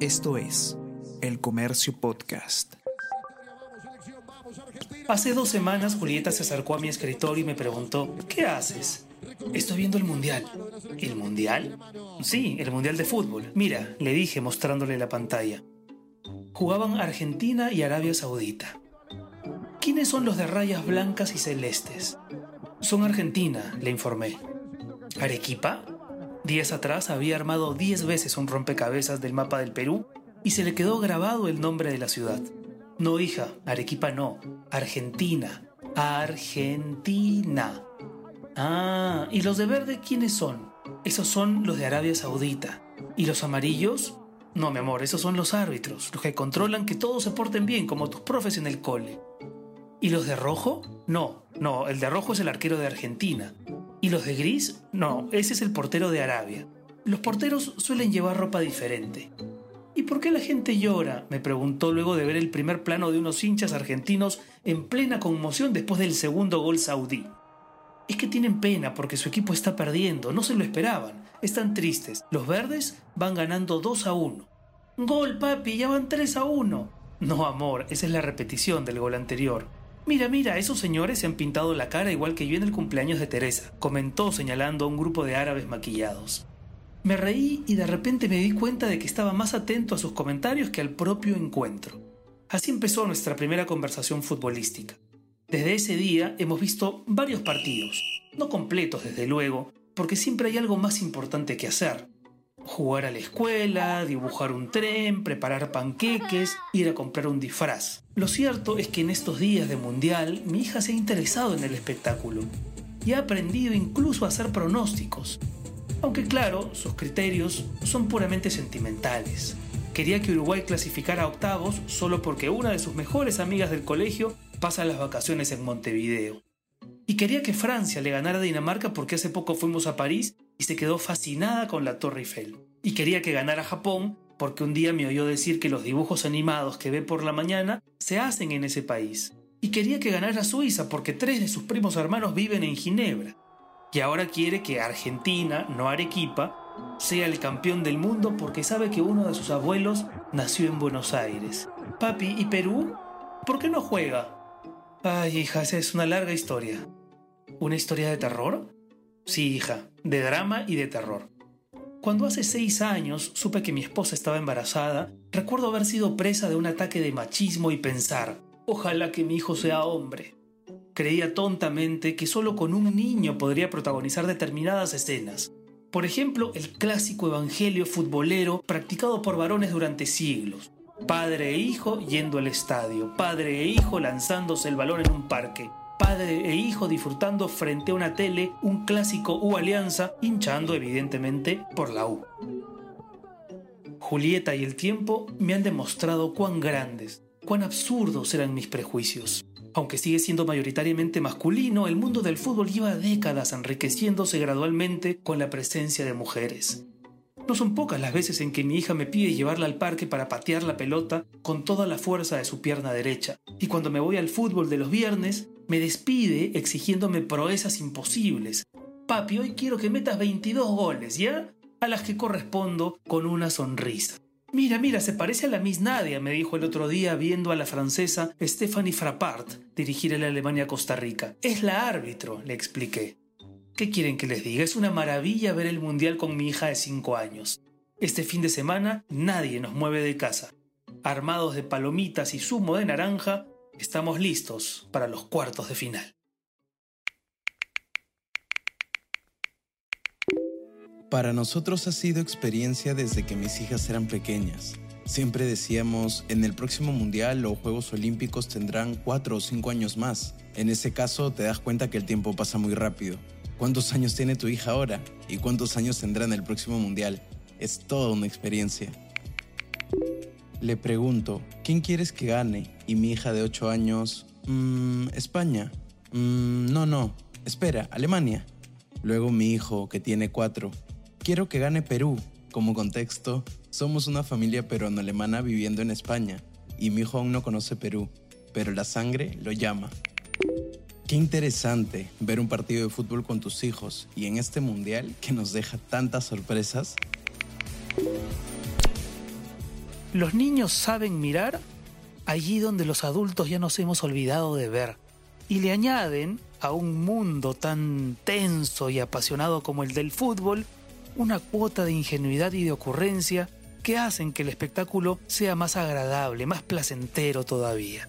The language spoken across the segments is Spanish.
Esto es El Comercio Podcast. Hace dos semanas Julieta se acercó a mi escritorio y me preguntó, ¿qué haces? Estoy viendo el Mundial. ¿El Mundial? Sí, el Mundial de Fútbol. Mira, le dije mostrándole la pantalla. Jugaban Argentina y Arabia Saudita. ¿Quiénes son los de rayas blancas y celestes? Son Argentina, le informé. ¿Arequipa? Días atrás había armado diez veces un rompecabezas del mapa del Perú y se le quedó grabado el nombre de la ciudad. No, hija, Arequipa no, Argentina. Argentina. Ah, ¿y los de verde quiénes son? Esos son los de Arabia Saudita. ¿Y los amarillos? No, mi amor, esos son los árbitros, los que controlan que todos se porten bien, como tus profes en el cole. ¿Y los de rojo? No, no, el de rojo es el arquero de Argentina. ¿Y los de gris? No, ese es el portero de Arabia. Los porteros suelen llevar ropa diferente. ¿Y por qué la gente llora? me preguntó luego de ver el primer plano de unos hinchas argentinos en plena conmoción después del segundo gol saudí. Es que tienen pena porque su equipo está perdiendo, no se lo esperaban, están tristes. Los verdes van ganando 2 a 1. Gol, papi, ya van 3 a 1. No, amor, esa es la repetición del gol anterior. Mira, mira, esos señores se han pintado la cara igual que yo en el cumpleaños de Teresa, comentó señalando a un grupo de árabes maquillados. Me reí y de repente me di cuenta de que estaba más atento a sus comentarios que al propio encuentro. Así empezó nuestra primera conversación futbolística. Desde ese día hemos visto varios partidos, no completos desde luego, porque siempre hay algo más importante que hacer, jugar a la escuela, dibujar un tren, preparar panqueques, ir a comprar un disfraz. Lo cierto es que en estos días de mundial mi hija se ha interesado en el espectáculo y ha aprendido incluso a hacer pronósticos. Aunque claro, sus criterios son puramente sentimentales. Quería que Uruguay clasificara a octavos solo porque una de sus mejores amigas del colegio pasa las vacaciones en Montevideo. Y quería que Francia le ganara a Dinamarca porque hace poco fuimos a París y se quedó fascinada con la Torre Eiffel. Y quería que ganara Japón porque un día me oyó decir que los dibujos animados que ve por la mañana se hacen en ese país. Y quería que ganara Suiza porque tres de sus primos hermanos viven en Ginebra. Y ahora quiere que Argentina, no Arequipa, sea el campeón del mundo porque sabe que uno de sus abuelos nació en Buenos Aires. Papi, ¿y Perú? ¿Por qué no juega? Ay, hija, esa es una larga historia. ¿Una historia de terror? Sí, hija, de drama y de terror. Cuando hace seis años supe que mi esposa estaba embarazada, recuerdo haber sido presa de un ataque de machismo y pensar, ojalá que mi hijo sea hombre. Creía tontamente que solo con un niño podría protagonizar determinadas escenas. Por ejemplo, el clásico evangelio futbolero practicado por varones durante siglos. Padre e hijo yendo al estadio, padre e hijo lanzándose el balón en un parque, padre e hijo disfrutando frente a una tele un clásico U Alianza, hinchando evidentemente por la U. Julieta y el tiempo me han demostrado cuán grandes, cuán absurdos eran mis prejuicios. Aunque sigue siendo mayoritariamente masculino, el mundo del fútbol lleva décadas enriqueciéndose gradualmente con la presencia de mujeres. No son pocas las veces en que mi hija me pide llevarla al parque para patear la pelota con toda la fuerza de su pierna derecha. Y cuando me voy al fútbol de los viernes, me despide exigiéndome proezas imposibles. Papi, hoy quiero que metas 22 goles, ¿ya? A las que correspondo con una sonrisa. Mira, mira, se parece a la Miss Nadia, me dijo el otro día viendo a la francesa Stephanie Frappart dirigir a la Alemania Costa Rica. Es la árbitro, le expliqué. ¿Qué quieren que les diga? Es una maravilla ver el Mundial con mi hija de 5 años. Este fin de semana nadie nos mueve de casa. Armados de palomitas y zumo de naranja, estamos listos para los cuartos de final. Para nosotros ha sido experiencia desde que mis hijas eran pequeñas. Siempre decíamos, en el próximo Mundial o Juegos Olímpicos tendrán 4 o 5 años más. En ese caso te das cuenta que el tiempo pasa muy rápido. ¿Cuántos años tiene tu hija ahora? ¿Y cuántos años tendrá en el próximo mundial? Es toda una experiencia. Le pregunto, ¿quién quieres que gane? Y mi hija de 8 años, mmm, España. Mmm, no, no, espera, Alemania. Luego mi hijo, que tiene 4, quiero que gane Perú. Como contexto, somos una familia peruano-alemana viviendo en España y mi hijo aún no conoce Perú, pero la sangre lo llama. Qué interesante ver un partido de fútbol con tus hijos y en este mundial que nos deja tantas sorpresas. Los niños saben mirar allí donde los adultos ya nos hemos olvidado de ver. Y le añaden a un mundo tan tenso y apasionado como el del fútbol una cuota de ingenuidad y de ocurrencia que hacen que el espectáculo sea más agradable, más placentero todavía.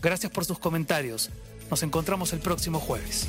Gracias por sus comentarios. Nos encontramos el próximo jueves.